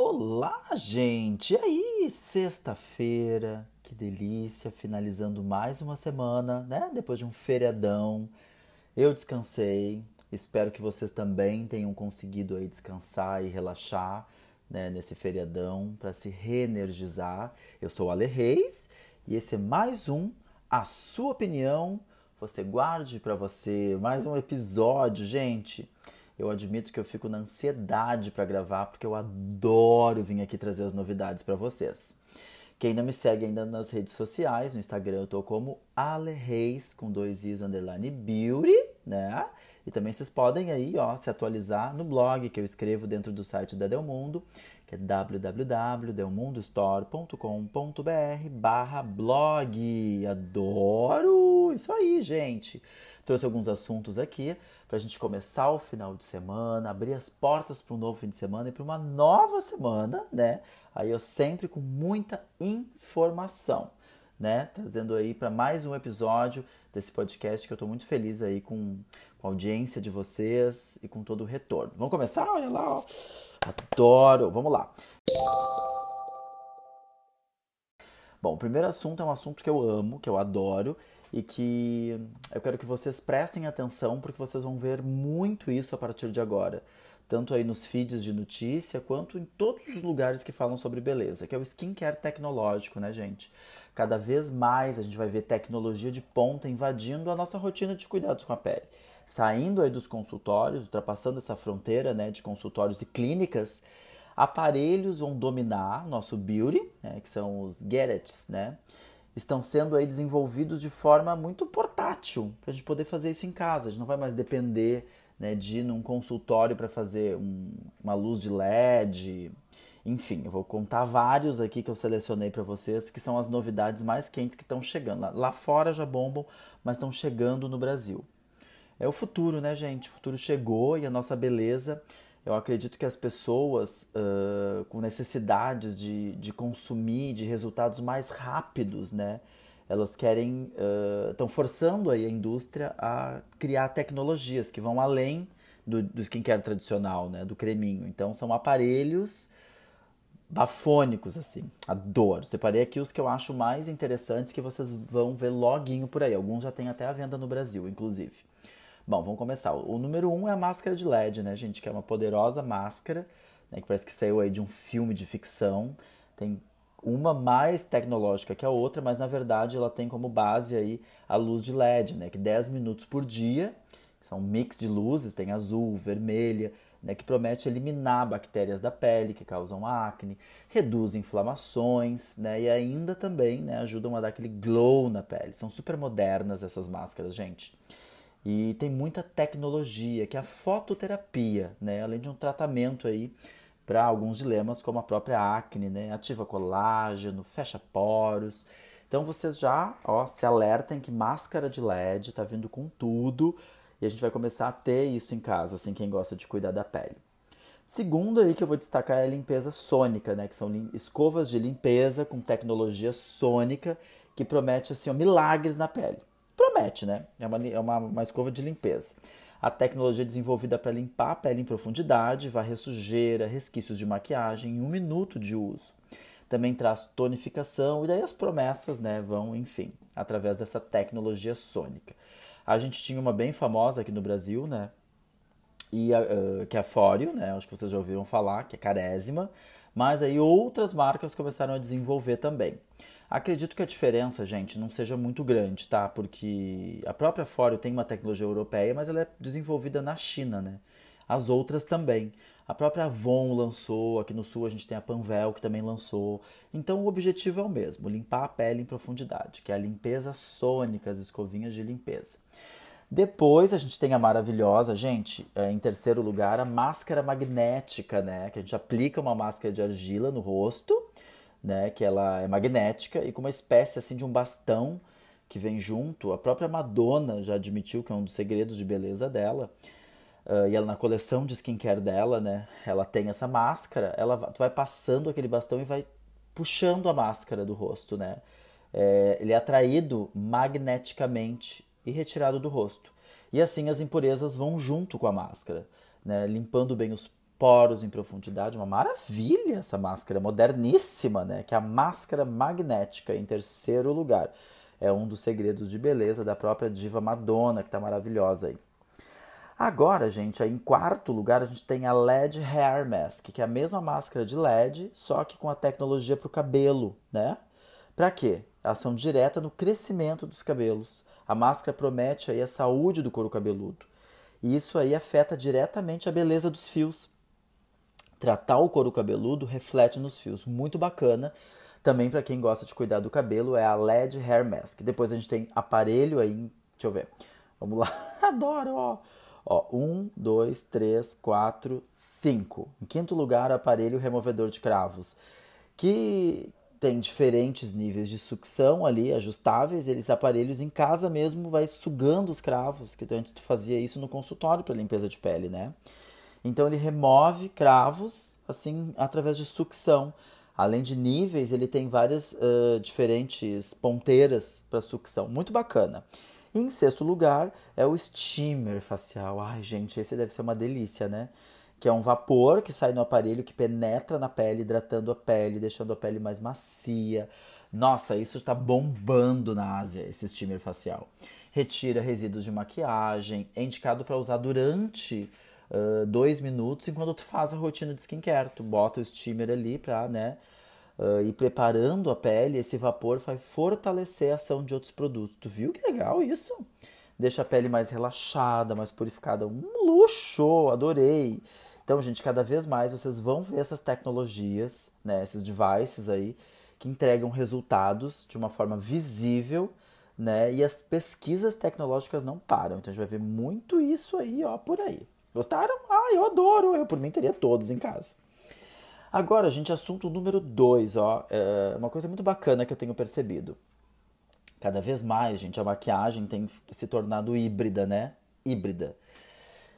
Olá, gente! E aí, sexta-feira, que delícia, finalizando mais uma semana, né? Depois de um feriadão. Eu descansei, espero que vocês também tenham conseguido aí descansar e relaxar, né, nesse feriadão para se reenergizar. Eu sou o Ale Reis e esse é mais um A Sua Opinião. Você guarde para você mais um episódio, gente eu admito que eu fico na ansiedade para gravar porque eu adoro vir aqui trazer as novidades para vocês. Quem não me segue ainda nas redes sociais, no Instagram eu tô como Ale Reis com dois i's underline beauty, né? E também vocês podem aí, ó, se atualizar no blog que eu escrevo dentro do site da Delmundo, que é www.delmundostore.com.br barra blog. Adoro! Isso aí, gente! Trouxe alguns assuntos aqui para a gente começar o final de semana, abrir as portas para um novo fim de semana e para uma nova semana, né? Aí eu sempre com muita informação, né? Trazendo aí para mais um episódio desse podcast que eu estou muito feliz aí com, com a audiência de vocês e com todo o retorno. Vamos começar? Olha lá, ó. Adoro! Vamos lá! Bom, o primeiro assunto é um assunto que eu amo, que eu adoro e que eu quero que vocês prestem atenção porque vocês vão ver muito isso a partir de agora, tanto aí nos feeds de notícia quanto em todos os lugares que falam sobre beleza, que é o skincare tecnológico, né, gente? Cada vez mais a gente vai ver tecnologia de ponta invadindo a nossa rotina de cuidados com a pele. Saindo aí dos consultórios, ultrapassando essa fronteira né, de consultórios e clínicas, aparelhos vão dominar nosso beauty, né, que são os gadgets, né? estão sendo aí desenvolvidos de forma muito portátil para a gente poder fazer isso em casa. A gente não vai mais depender né, de ir num consultório para fazer um, uma luz de LED. Enfim, eu vou contar vários aqui que eu selecionei para vocês, que são as novidades mais quentes que estão chegando. Lá, lá fora já bombam, mas estão chegando no Brasil. É o futuro, né, gente? O futuro chegou e a nossa beleza eu acredito que as pessoas uh, com necessidades de, de consumir, de resultados mais rápidos, né? Elas querem, estão uh, forçando aí a indústria a criar tecnologias que vão além do, do skincare tradicional, né? Do creminho. Então são aparelhos bafônicos, assim. Adoro. Separei aqui os que eu acho mais interessantes que vocês vão ver loguinho por aí. Alguns já tem até a venda no Brasil, inclusive. Bom, vamos começar. O número um é a máscara de LED, né, gente? Que é uma poderosa máscara, né, que parece que saiu aí de um filme de ficção. Tem uma mais tecnológica que a outra, mas na verdade ela tem como base aí a luz de LED, né? Que 10 minutos por dia, são um mix de luzes, tem azul, vermelha, né, que promete eliminar bactérias da pele que causam acne, reduz inflamações, né, e ainda também né, ajudam a dar aquele glow na pele. São super modernas essas máscaras, gente. E tem muita tecnologia, que é a fototerapia, né? além de um tratamento aí para alguns dilemas, como a própria acne, né? ativa colágeno, fecha poros. Então vocês já ó, se alertem que máscara de LED está vindo com tudo e a gente vai começar a ter isso em casa, assim, quem gosta de cuidar da pele. Segundo aí que eu vou destacar é a limpeza sônica, né? Que são escovas de limpeza com tecnologia sônica que promete assim, milagres na pele promete, né? É uma, é uma, uma escova de limpeza. A tecnologia é desenvolvida para limpar a pele em profundidade, varrer sujeira, resquícios de maquiagem em um minuto de uso. Também traz tonificação e daí as promessas né, vão, enfim, através dessa tecnologia sônica. A gente tinha uma bem famosa aqui no Brasil, né? E a, uh, que é a Fório, né? Acho que vocês já ouviram falar, que é carésima. Mas aí outras marcas começaram a desenvolver também. Acredito que a diferença, gente, não seja muito grande, tá? Porque a própria Fório tem uma tecnologia europeia, mas ela é desenvolvida na China, né? As outras também. A própria Avon lançou, aqui no sul a gente tem a Panvel que também lançou. Então o objetivo é o mesmo, limpar a pele em profundidade, que é a limpeza sônica, as escovinhas de limpeza. Depois a gente tem a maravilhosa, gente, é, em terceiro lugar, a máscara magnética, né? Que a gente aplica uma máscara de argila no rosto né, que ela é magnética e com uma espécie assim de um bastão que vem junto. A própria Madonna já admitiu que é um dos segredos de beleza dela. Uh, e ela na coleção de skincare dela, né, ela tem essa máscara. Ela tu vai passando aquele bastão e vai puxando a máscara do rosto, né? É, ele é atraído magneticamente e retirado do rosto. E assim as impurezas vão junto com a máscara, né, limpando bem os poros em profundidade. Uma maravilha essa máscara, moderníssima, né? Que é a máscara magnética, em terceiro lugar. É um dos segredos de beleza da própria diva Madonna, que tá maravilhosa aí. Agora, gente, aí em quarto lugar a gente tem a LED Hair Mask, que é a mesma máscara de LED, só que com a tecnologia para o cabelo, né? Para quê? Ação direta no crescimento dos cabelos. A máscara promete aí a saúde do couro cabeludo. E isso aí afeta diretamente a beleza dos fios. Tratar o couro cabeludo reflete nos fios. Muito bacana. Também para quem gosta de cuidar do cabelo é a LED Hair Mask. Depois a gente tem aparelho aí, deixa eu ver. Vamos lá. Adoro, ó. Ó, um, dois, três, quatro, cinco. Em quinto lugar, aparelho removedor de cravos, que tem diferentes níveis de sucção ali, ajustáveis. Eles aparelhos em casa mesmo vai sugando os cravos, que antes tu fazia isso no consultório para limpeza de pele, né? Então ele remove cravos assim através de sucção. Além de níveis, ele tem várias uh, diferentes ponteiras para sucção. Muito bacana. E em sexto lugar é o steamer facial. Ai, gente, esse deve ser uma delícia, né? Que é um vapor que sai no aparelho que penetra na pele, hidratando a pele, deixando a pele mais macia. Nossa, isso está bombando na Ásia, esse steamer facial. Retira resíduos de maquiagem, é indicado para usar durante uh, dois minutos enquanto tu faz a rotina de skincare. Tu bota o steamer ali para, né, uh, e preparando a pele, esse vapor vai fortalecer a ação de outros produtos. Tu viu que legal isso? Deixa a pele mais relaxada, mais purificada. Um luxo, adorei. Então, gente, cada vez mais vocês vão ver essas tecnologias, né, esses devices aí, que entregam resultados de uma forma visível, né? E as pesquisas tecnológicas não param. Então a gente vai ver muito isso aí, ó, por aí. Gostaram? Ah, eu adoro. Eu por mim teria todos em casa. Agora, gente, assunto número dois, ó, é uma coisa muito bacana que eu tenho percebido. Cada vez mais, gente, a maquiagem tem se tornado híbrida, né? Híbrida.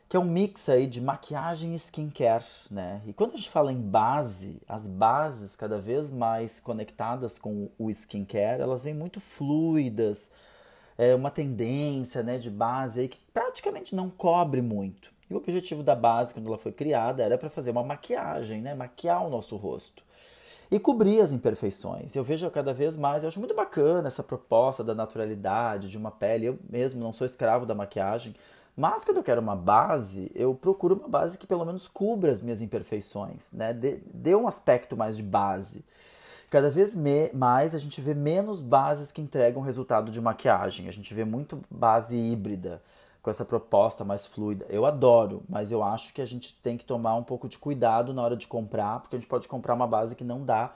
Que é um mix aí de maquiagem e skincare, né? E quando a gente fala em base, as bases cada vez mais conectadas com o skincare, elas vêm muito fluidas. É uma tendência, né, de base aí que praticamente não cobre muito. E o objetivo da base, quando ela foi criada, era para fazer uma maquiagem, né? Maquiar o nosso rosto. E cobrir as imperfeições. Eu vejo cada vez mais, eu acho muito bacana essa proposta da naturalidade, de uma pele. Eu mesmo não sou escravo da maquiagem, mas quando eu quero uma base, eu procuro uma base que pelo menos cubra as minhas imperfeições, né? Dê, dê um aspecto mais de base. Cada vez mais a gente vê menos bases que entregam resultado de maquiagem. A gente vê muito base híbrida com essa proposta mais fluida. Eu adoro, mas eu acho que a gente tem que tomar um pouco de cuidado na hora de comprar, porque a gente pode comprar uma base que não dá,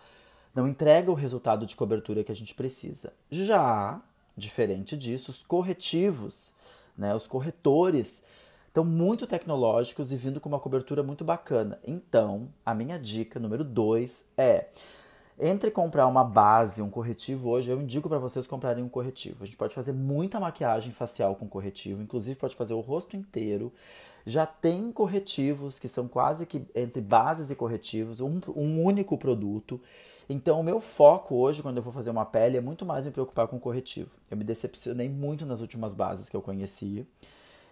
não entrega o resultado de cobertura que a gente precisa. Já, diferente disso, os corretivos, né, os corretores estão muito tecnológicos e vindo com uma cobertura muito bacana. Então, a minha dica número 2 é entre comprar uma base, um corretivo hoje, eu indico para vocês comprarem um corretivo. A gente pode fazer muita maquiagem facial com corretivo, inclusive pode fazer o rosto inteiro. Já tem corretivos que são quase que entre bases e corretivos, um, um único produto. Então, o meu foco hoje, quando eu vou fazer uma pele, é muito mais me preocupar com corretivo. Eu me decepcionei muito nas últimas bases que eu conhecia.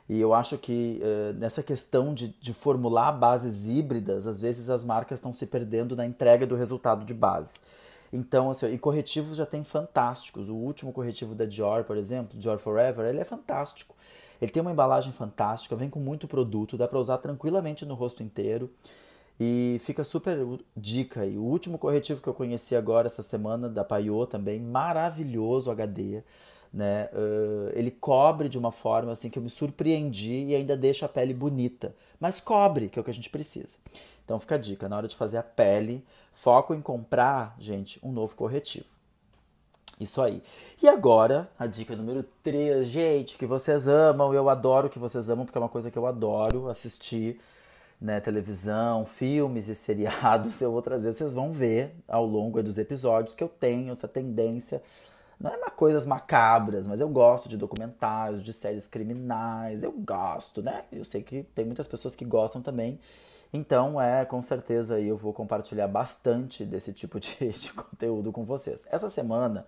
E eu acho que uh, nessa questão de, de formular bases híbridas, às vezes as marcas estão se perdendo na entrega do resultado de base. Então, assim, e corretivos já tem fantásticos. O último corretivo da Dior, por exemplo, Dior Forever, ele é fantástico. Ele tem uma embalagem fantástica, vem com muito produto, dá para usar tranquilamente no rosto inteiro. E fica super dica aí. O último corretivo que eu conheci agora essa semana da Paiô também, maravilhoso HD né? Uh, ele cobre de uma forma assim que eu me surpreendi e ainda deixa a pele bonita, mas cobre, que é o que a gente precisa. Então fica a dica, na hora de fazer a pele, foco em comprar, gente, um novo corretivo. Isso aí. E agora, a dica número 3, gente, que vocês amam, eu adoro que vocês amam, porque é uma coisa que eu adoro assistir, né, televisão, filmes e seriados, eu vou trazer, vocês vão ver ao longo dos episódios que eu tenho essa tendência não é uma coisas macabras, mas eu gosto de documentários, de séries criminais, eu gosto, né? Eu sei que tem muitas pessoas que gostam também. Então, é, com certeza eu vou compartilhar bastante desse tipo de, de conteúdo com vocês. Essa semana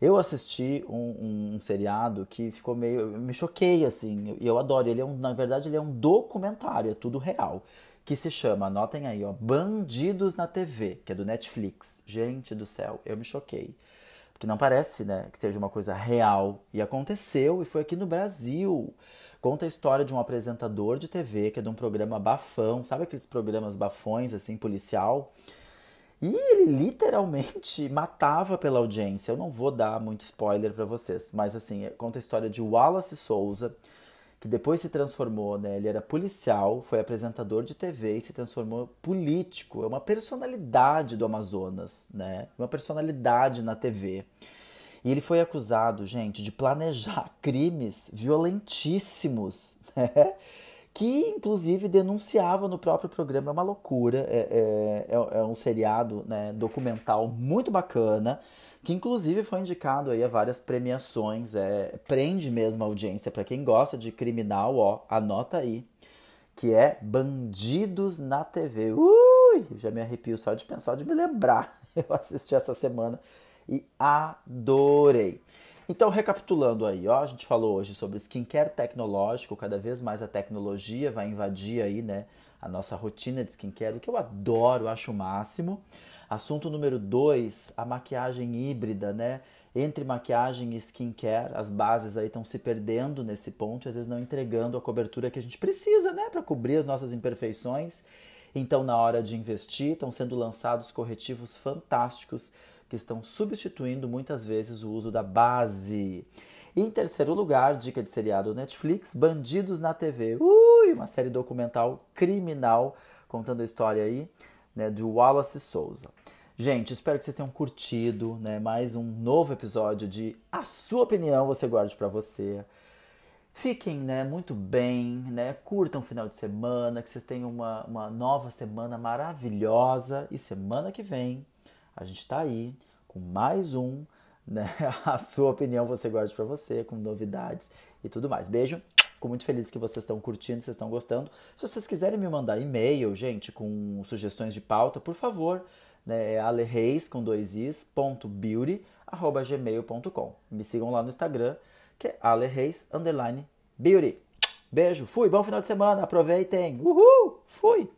eu assisti um, um, seriado que ficou meio. me choquei, assim, e eu adoro. Ele é um, na verdade, ele é um documentário, é tudo real. que se chama, anotem aí, ó, Bandidos na TV, que é do Netflix. Gente do céu, eu me choquei. Porque não parece, né, que seja uma coisa real. E aconteceu, e foi aqui no Brasil. Conta a história de um apresentador de TV, que é de um programa bafão, sabe aqueles programas bafões, assim, policial? E ele literalmente matava pela audiência. Eu não vou dar muito spoiler para vocês, mas assim, conta a história de Wallace Souza, que depois se transformou, né? Ele era policial, foi apresentador de TV e se transformou político. É uma personalidade do Amazonas, né? Uma personalidade na TV. E ele foi acusado, gente, de planejar crimes violentíssimos, né? que inclusive denunciava no próprio programa. É uma loucura, é, é, é, é um seriado né, documental muito bacana, que inclusive foi indicado aí a várias premiações, é, prende mesmo a audiência. Para quem gosta de criminal, ó, anota aí, que é Bandidos na TV. Ui, já me arrepio só de pensar, de me lembrar. Eu assisti essa semana e adorei. Então, recapitulando aí, ó, a gente falou hoje sobre skincare tecnológico, cada vez mais a tecnologia vai invadir aí, né, a nossa rotina de skincare, o que eu adoro, acho o máximo. Assunto número dois, a maquiagem híbrida, né? Entre maquiagem e skincare, as bases aí estão se perdendo nesse ponto, às vezes não entregando a cobertura que a gente precisa, né, para cobrir as nossas imperfeições. Então, na hora de investir, estão sendo lançados corretivos fantásticos que estão substituindo muitas vezes o uso da base. E em terceiro lugar, dica de seriado Netflix, Bandidos na TV. Ui, uma série documental criminal contando a história aí né, de Wallace Souza. Gente, espero que vocês tenham curtido né, mais um novo episódio de A Sua Opinião Você Guarde para Você. Fiquem né, muito bem, né, curtam o final de semana, que vocês tenham uma, uma nova semana maravilhosa. E semana que vem a gente está aí com mais um, né? A sua opinião você guarde para você, com novidades e tudo mais. Beijo. Fico muito feliz que vocês estão curtindo, vocês estão gostando. Se vocês quiserem me mandar e-mail, gente, com sugestões de pauta, por favor, né, é alereis com dois is, ponto beauty, arroba gmail.com. Me sigam lá no Instagram, que é alereis, underline, beauty. Beijo, fui, bom final de semana, aproveitem. Uhul, fui!